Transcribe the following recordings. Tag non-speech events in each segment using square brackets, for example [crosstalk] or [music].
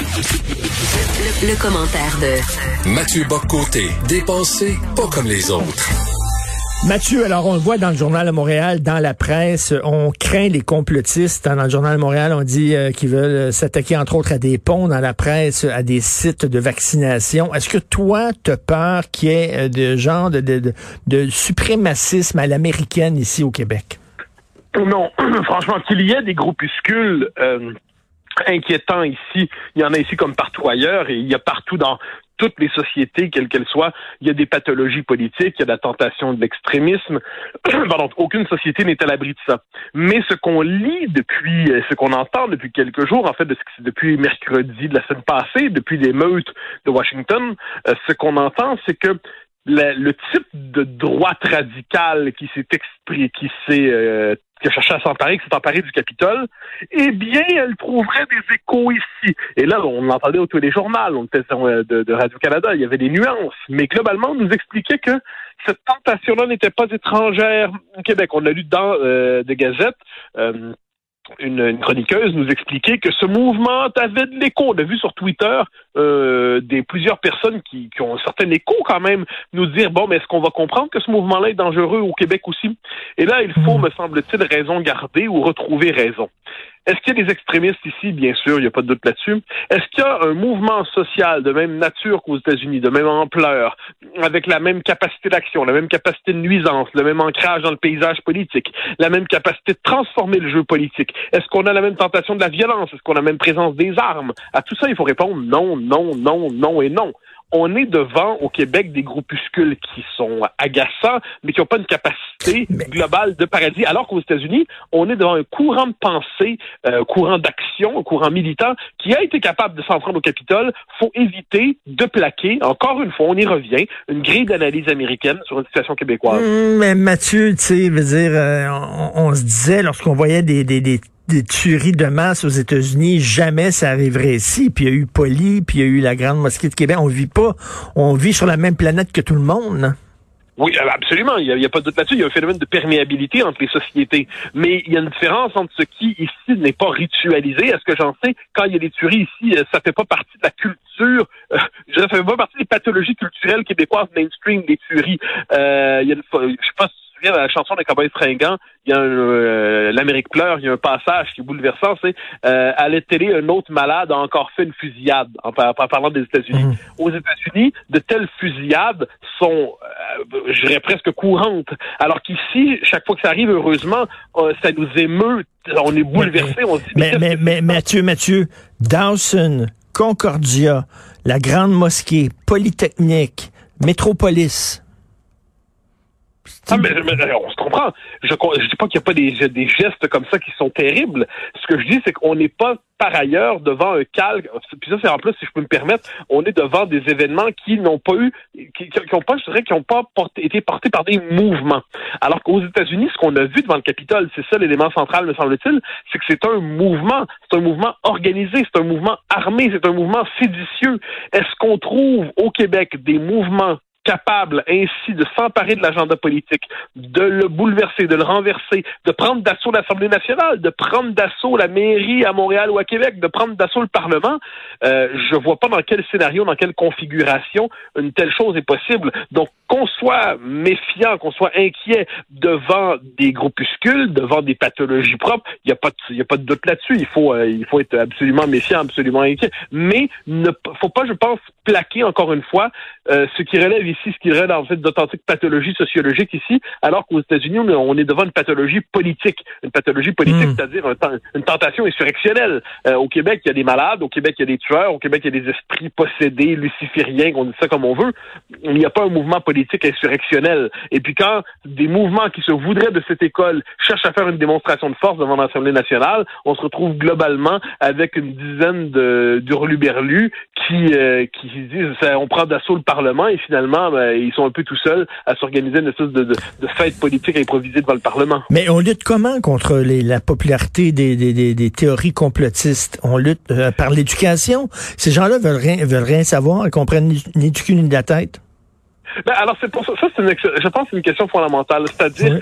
Le, commentaire de Mathieu Boccoté, dépensé pas comme les autres. Mathieu, alors on le voit dans le journal de Montréal, dans la presse, on craint les complotistes. Dans le journal de Montréal, on dit euh, qu'ils veulent s'attaquer entre autres à des ponts dans la presse, à des sites de vaccination. Est-ce que toi, tu as peur qu'il y ait euh, de genre de, de, de, suprémacisme à l'américaine ici au Québec? Non, [clears throat] franchement, qu'il y ait des groupuscules euh, inquiétants ici, il y en a ici comme partout ailleurs, et il y a partout dans toutes les sociétés, quelles qu'elles soient, il y a des pathologies politiques, il y a de la tentation de l'extrémisme. [clears throat] Pardon, aucune société n'est à l'abri de ça. Mais ce qu'on lit depuis, euh, ce qu'on entend depuis quelques jours, en fait, depuis mercredi de la semaine passée, depuis les meutes de Washington, euh, ce qu'on entend, c'est que le, type de droite radicale qui s'est exprimé, qui s'est euh, qui a cherché à s'emparer, qui s'est emparé du Capitole, eh bien, elle trouverait des échos ici. Et là, on l'entendait au téléjournal, on était euh, de, de Radio-Canada, il y avait des nuances. Mais globalement, on nous expliquait que cette tentation-là n'était pas étrangère au Québec. On l'a lu dans euh, des gazettes. Euh, une, chroniqueuse nous expliquait que ce mouvement avait de l'écho. On a vu sur Twitter euh, des plusieurs personnes qui, qui, ont un certain écho quand même nous dire bon, mais est-ce qu'on va comprendre que ce mouvement-là est dangereux au Québec aussi? Et là, il faut, hmm. me semble-t-il, raison garder ou retrouver raison. Est-ce qu'il y a des extrémistes ici? Bien sûr, il n'y a pas de doute là-dessus. Est-ce qu'il y a un mouvement social de même nature qu'aux États-Unis, de même ampleur, avec la même capacité d'action, la même capacité de nuisance, le même ancrage dans le paysage politique, la même capacité de transformer le jeu politique? Est-ce qu'on a la même tentation de la violence? Est-ce qu'on a la même présence des armes? À tout ça, il faut répondre non, non, non, non et non on est devant au Québec des groupuscules qui sont agaçants, mais qui n'ont pas une capacité globale de paradis, alors qu'aux États-Unis, on est devant un courant de pensée, un euh, courant d'action, un courant militant qui a été capable de s'en prendre au Capitole. faut éviter de plaquer, encore une fois, on y revient, une grille d'analyse américaine sur une situation québécoise. Mmh, mais Mathieu, tu sais, veut dire, euh, on, se disait lorsqu'on voyait des, des, des des tueries de masse aux États-Unis, jamais ça arriverait ici. Puis il y a eu Poli, puis il y a eu la Grande Mosquée de Québec. On vit pas, on vit sur la même planète que tout le monde. Oui, euh, absolument. Il n'y a, pas de doute là-dessus. Il y a un phénomène de perméabilité entre les sociétés. Mais il y a une différence entre ce qui, ici, n'est pas ritualisé. Est-ce que j'en sais? Quand il y a des tueries ici, euh, ça fait pas partie de la culture, euh, je ça fait pas partie des pathologies culturelles québécoises mainstream des tueries. Euh, il y a je sais pas la chanson des Cowboys fringants, il y a euh, l'Amérique pleure, il y a un passage qui est bouleversant, c'est euh, à la télé, un autre malade a encore fait une fusillade, en, parlant des États-Unis. Mmh. Aux États-Unis, de telles fusillades sont, euh, je dirais presque courantes, alors qu'ici, chaque fois que ça arrive, heureusement, ça nous émeut, on est bouleversé, on se dit, mais, mais, mais Mathieu, Mathieu, Dawson, Concordia, la Grande Mosquée, Polytechnique, Métropolis, ah, mais, on se comprend. Je ne dis pas qu'il n'y a pas des, des, gestes comme ça qui sont terribles. Ce que je dis, c'est qu'on n'est pas par ailleurs devant un calque. Puis ça, c'est en plus, si je peux me permettre, on est devant des événements qui n'ont pas eu, qui, qui, ont pas, je dirais, qui n'ont pas été portés par des mouvements. Alors qu'aux États-Unis, ce qu'on a vu devant le Capitole, c'est ça l'élément central, me semble-t-il, c'est que c'est un mouvement, c'est un mouvement organisé, c'est un mouvement armé, c'est un mouvement séditieux. Est-ce qu'on trouve au Québec des mouvements capable ainsi de s'emparer de l'agenda politique, de le bouleverser, de le renverser, de prendre d'assaut l'Assemblée nationale, de prendre d'assaut la mairie à Montréal ou à Québec, de prendre d'assaut le Parlement, euh, je vois pas dans quel scénario, dans quelle configuration une telle chose est possible. Donc, qu'on soit méfiant, qu'on soit inquiet devant des groupuscules, devant des pathologies propres, il n'y a pas de, y a pas de doute là-dessus. Il faut, euh, il faut être absolument méfiant, absolument inquiet. Mais ne faut pas, je pense, plaquer encore une fois euh, ce qui relève ici, ce qui relève en fait d'authentiques pathologies sociologiques ici, alors qu'aux États-Unis, on est devant une pathologie politique, une pathologie politique, hmm. c'est-à-dire une tentation insurrectionnelle. Euh, au Québec, il y a des malades, au Québec, il y a des tueurs, au Québec, il y a des esprits possédés, lucifériens, qu'on dit ça comme on veut. Il n'y a pas un mouvement politique insurrectionnel. Et puis quand des mouvements qui se voudraient de cette école cherchent à faire une démonstration de force devant l'Assemblée nationale, on se retrouve globalement avec une dizaine d'hurluberlus qui euh, qui disent ça, on prend d'assaut le Parlement et finalement ben, ils sont un peu tout seuls à s'organiser une espèce de, de, de, fête politique improvisée devant le Parlement. Mais on lutte comment contre les, la popularité des, des, des, des, théories complotistes? On lutte euh, par l'éducation? Ces gens-là veulent rien veulent rien savoir, ils comprennent ni, ni du cul ni de la tête. Ben, alors c'est pour ça, ça une, je pense c'est une question fondamentale, c'est-à-dire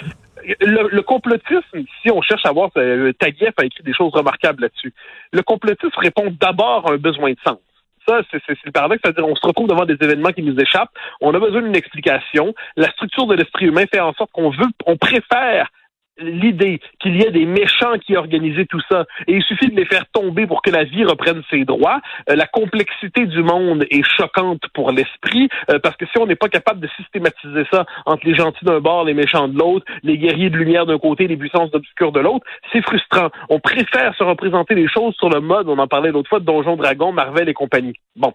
le, complotisme, si on cherche à voir, euh, Taguieff a écrit des choses remarquables là-dessus. Le complotisme répond d'abord à un besoin de sens. Ça, c'est le paradoxe, c'est-à-dire on se retrouve devant des événements qui nous échappent, on a besoin d'une explication. La structure de l'esprit humain fait en sorte qu'on veut, on préfère l'idée qu'il y ait des méchants qui organisaient tout ça et il suffit de les faire tomber pour que la vie reprenne ses droits. Euh, la complexité du monde est choquante pour l'esprit euh, parce que si on n'est pas capable de systématiser ça entre les gentils d'un bord, les méchants de l'autre, les guerriers de lumière d'un côté, les puissances d'obscur de l'autre, c'est frustrant. On préfère se représenter les choses sur le mode, on en parlait l'autre fois, de Donjon Dragon, Marvel et compagnie. Bon.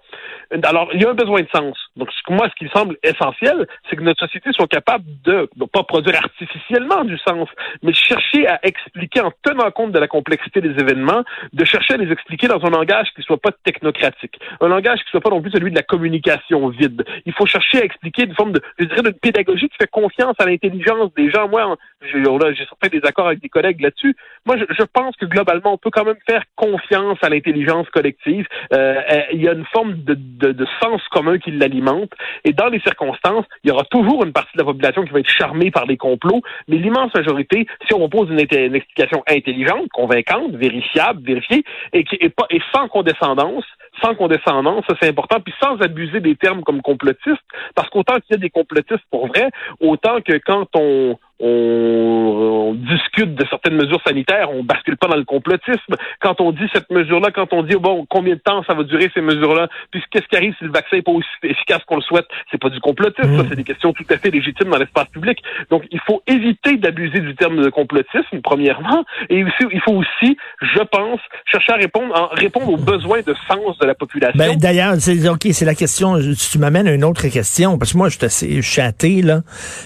Alors, il y a un besoin de sens. Donc, moi, ce qui me semble essentiel, c'est que notre société soit capable de ne pas produire artificiellement du sens, mais chercher à expliquer en tenant compte de la complexité des événements, de chercher à les expliquer dans un langage qui soit pas technocratique, un langage qui soit pas non plus celui de la communication vide. Il faut chercher à expliquer une forme de, je dirais, de pédagogie qui fait confiance à l'intelligence des gens. Moi, j'ai certains désaccords avec des collègues là-dessus. Moi, je, je, pense que globalement, on peut quand même faire confiance à l'intelligence collective. Euh, euh il y a une forme de, de, de sens commun qui l'alimente. Et dans les circonstances, il y aura toujours une partie de la population qui va être charmée par les complots, mais l'immense majorité si on pose une, explication intelligente, convaincante, vérifiable, vérifiée, et, qui, pas, et sans condescendance, sans condescendance, ça c'est important, puis sans abuser des termes comme complotiste, parce qu'autant qu'il y a des complotistes pour vrai, autant que quand on, on, discute de certaines mesures sanitaires, on bascule pas dans le complotisme. Quand on dit cette mesure-là, quand on dit bon combien de temps ça va durer ces mesures-là, puis qu'est-ce qui arrive si le vaccin n'est pas aussi efficace qu'on le souhaite, c'est pas du complotisme, ça mmh. c'est des questions tout à fait légitimes dans l'espace public. Donc il faut éviter d'abuser du terme de complotisme premièrement, et il faut aussi, je pense, chercher à répondre, à répondre aux besoins de sens de la population. Ben, D'ailleurs, c'est ok, c'est la question. Tu m'amènes à une autre question parce que moi je suis assez chaté là,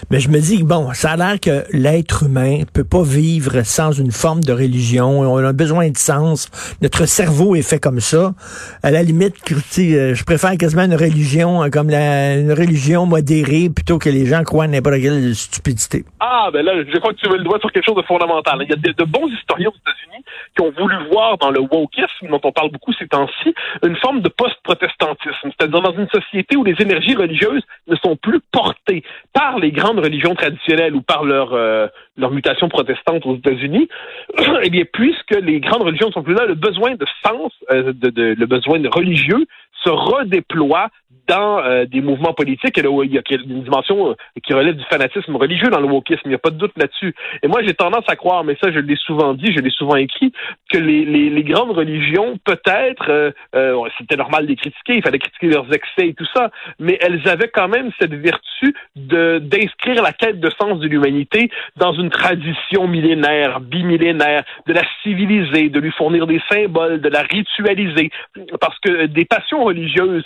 mais je me dis bon, ça a l'air que l'être humain peut pas vivre sans une forme de religion. On a besoin de sens. Notre cerveau est fait comme ça. À la limite, euh, je préfère quasiment une religion euh, comme une religion modérée plutôt que les gens croient n'importe quelle stupidité. Ah, ben là, je crois que tu veux le doigt sur quelque chose de fondamental. Il y a de, bons historiens aux États-Unis qui ont voulu voir dans le wokisme, dont on parle beaucoup ces temps-ci, une forme de post-protestantisme. C'est-à-dire dans une société où les énergies religieuses ne sont plus portées par les grandes religions traditionnelles ou par leur, euh, leur mutation protestante aux États-Unis, [clears throat] eh bien, puisque les grandes religions ne sont plus là, le besoin de sens, euh, de, de, le besoin religieux se redéploie euh, des mouvements politiques. Et il y a une dimension euh, qui relève du fanatisme religieux dans le wokisme. Il n'y a pas de doute là-dessus. Et moi, j'ai tendance à croire, mais ça, je l'ai souvent dit, je l'ai souvent écrit, que les, les, les grandes religions, peut-être, euh, euh c'était normal de les critiquer, il fallait critiquer leurs excès et tout ça, mais elles avaient quand même cette vertu de d'inscrire la quête de sens de l'humanité dans une tradition millénaire, bimillénaire, de la civiliser, de lui fournir des symboles, de la ritualiser, parce que des passions religieuses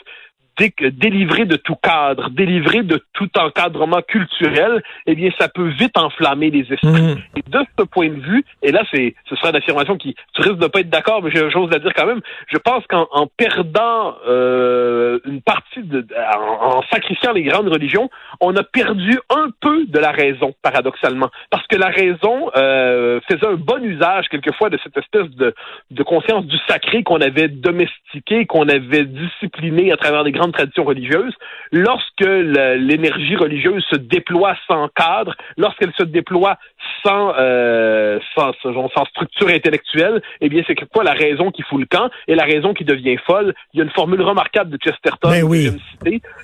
délivré de tout cadre, délivré de tout encadrement culturel, eh bien, ça peut vite enflammer les esprits. Mhm. Et de ce point de vue, et là, c'est, ce sera une affirmation qui, tu risques de pas être d'accord, mais j'ai chose à dire quand même. Je pense qu'en en perdant euh, une partie de, en, sacrifiant les grandes religions, on a perdu un peu de la raison, paradoxalement, parce que la raison euh, faisait un bon usage quelquefois de cette espèce de, de conscience du sacré qu'on avait domestiqué, qu'on avait discipliné à travers les grandes tradition religieuse, lorsque l'énergie religieuse se déploie sans cadre, lorsqu'elle se déploie sans, euh, sans, sans, structure intellectuelle, eh bien, c'est quoi la raison qui fout le camp? Et la raison qui devient folle. Il y a une formule remarquable de Chesterton ben oui.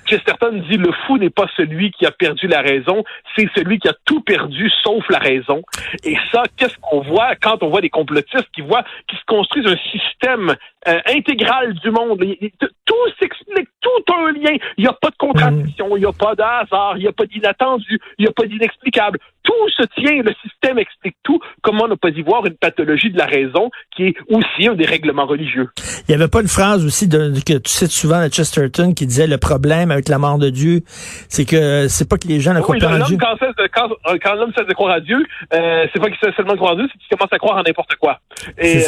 Chesterton dit le fou n'est pas celui qui a perdu la raison, c'est celui qui a tout perdu sauf la raison. Et ça, qu'est-ce qu'on voit quand on voit des complotistes qui voient qui se construisent un système euh, intégral du monde? Tout s'explique, tout un lien. Il n'y a pas de contradiction, il n'y a pas de hasard, il n'y a pas d'inattendu, il n'y a pas d'inexplicable. Tout se tient, le système explique tout. Comment ne pas y voir une pathologie de la raison qui est aussi un dérèglement religieux? Il n'y avait pas une phrase aussi de, que tu cites souvent de Chesterton qui disait le problème avec la mort de Dieu, c'est que c'est pas que les gens ne croient pas en Dieu. Quand, quand, quand l'homme cesse de croire à Dieu, euh, c'est pas qu'il cesse seulement de croire en Dieu, c'est qu'il commence à croire en n'importe quoi. Et,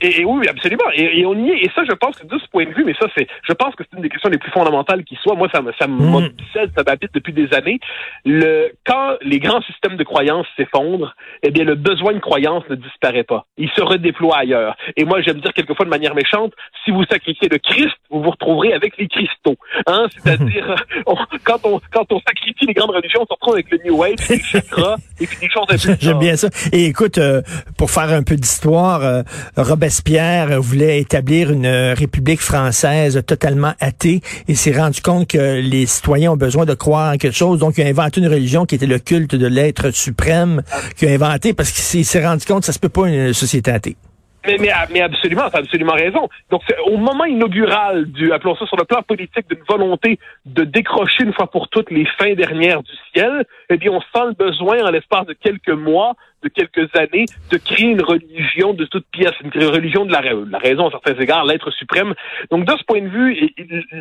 Et, oui, absolument. Et, on y est. Et ça, je pense que de ce point de vue, mais ça, c'est, je pense que c'est une des questions les plus fondamentales qui soit. Moi, ça me, ça mm. ça m'habite depuis des années. Le, quand les grands systèmes de croyances s'effondrent, eh bien, le besoin de croyance ne disparaît pas. Il se redéploie ailleurs. Et moi, j'aime dire quelquefois de manière méchante, si vous sacrifiez le Christ, vous vous retrouverez avec les cristaux. Hein? [laughs] C'est-à-dire, quand on, quand on sacrifie les grandes religions, on se retrouve avec le New Age, les chakras, et puis des choses [laughs] J'aime bien ça. Et écoute, euh, pour faire un peu d'histoire, euh, Robespierre voulait établir une république française totalement athée et s'est rendu compte que les citoyens ont besoin de croire en quelque chose. Donc, il a inventé une religion qui était le culte de l'être suprême qu'il a inventé parce qu'il s'est rendu compte que ça se peut pas une société athée. Mais, mais, mais absolument, tu as absolument raison. Donc, au moment inaugural du, appelons ça sur le plan politique, d'une volonté de décrocher une fois pour toutes les fins dernières du ciel, eh bien, on sent le besoin, en l'espace de quelques mois, de quelques années de créer une religion de toute pièce, une religion de la, raison à certains égards, l'être suprême. Donc de ce point de vue,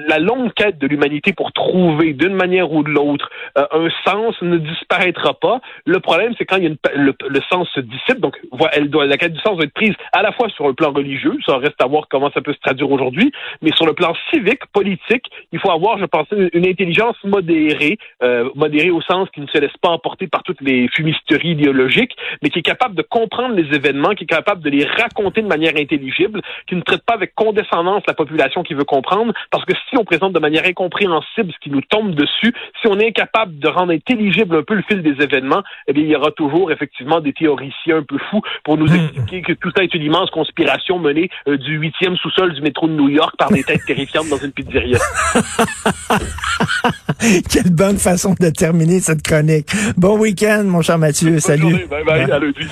la longue quête de l'humanité pour trouver d'une manière ou de l'autre euh, un sens ne disparaîtra pas. Le problème, c'est quand il y a une, le, sens se dissipe. Donc elle la quête du sens doit être prise à la fois sur le plan religieux, ça reste à voir comment ça peut se traduire aujourd'hui, mais sur le plan civique, politique, il faut avoir, je pense, une, intelligence modérée, euh, modérée au sens qui ne se laisse pas emporter par toutes les fumisteries idéologiques, mais qui est capable de comprendre les événements, qui est capable de les raconter de manière intelligible, qui ne traite pas avec condescendance la population qui veut comprendre, parce que si on présente de manière incompréhensible ce qui nous tombe dessus, si on est incapable de rendre intelligible un peu le fil des événements, eh bien, il y aura toujours effectivement des théoriciens un peu fous pour nous hmm. expliquer que tout ça est une immense conspiration menée euh, du huitième sous-sol du métro de New York par des têtes terrifiantes dans une pizzeria. [laughs] Quelle bonne façon de terminer cette chronique. Bon week-end, mon cher Mathieu. Salut. Bye bye. À lundi.